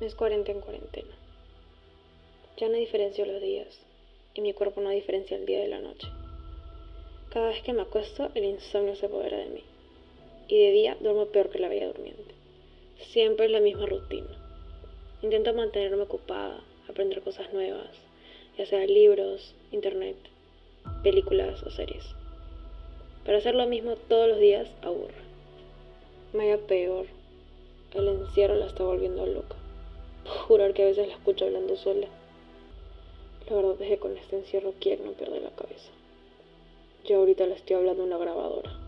Es 40 en cuarentena. Ya no diferencio los días y mi cuerpo no diferencia el día de la noche. Cada vez que me acuesto, el insomnio se apodera de mí. Y de día duermo peor que la bella durmiente. Siempre es la misma rutina. Intento mantenerme ocupada, aprender cosas nuevas, ya sea libros, internet, películas o series. Pero hacer lo mismo todos los días aburre. Me Vaya peor. El encierro la está volviendo loca. Jurar que a veces la escucho hablando sola. La verdad es que con este encierro quiero no perder la cabeza. Yo ahorita le estoy hablando a una grabadora.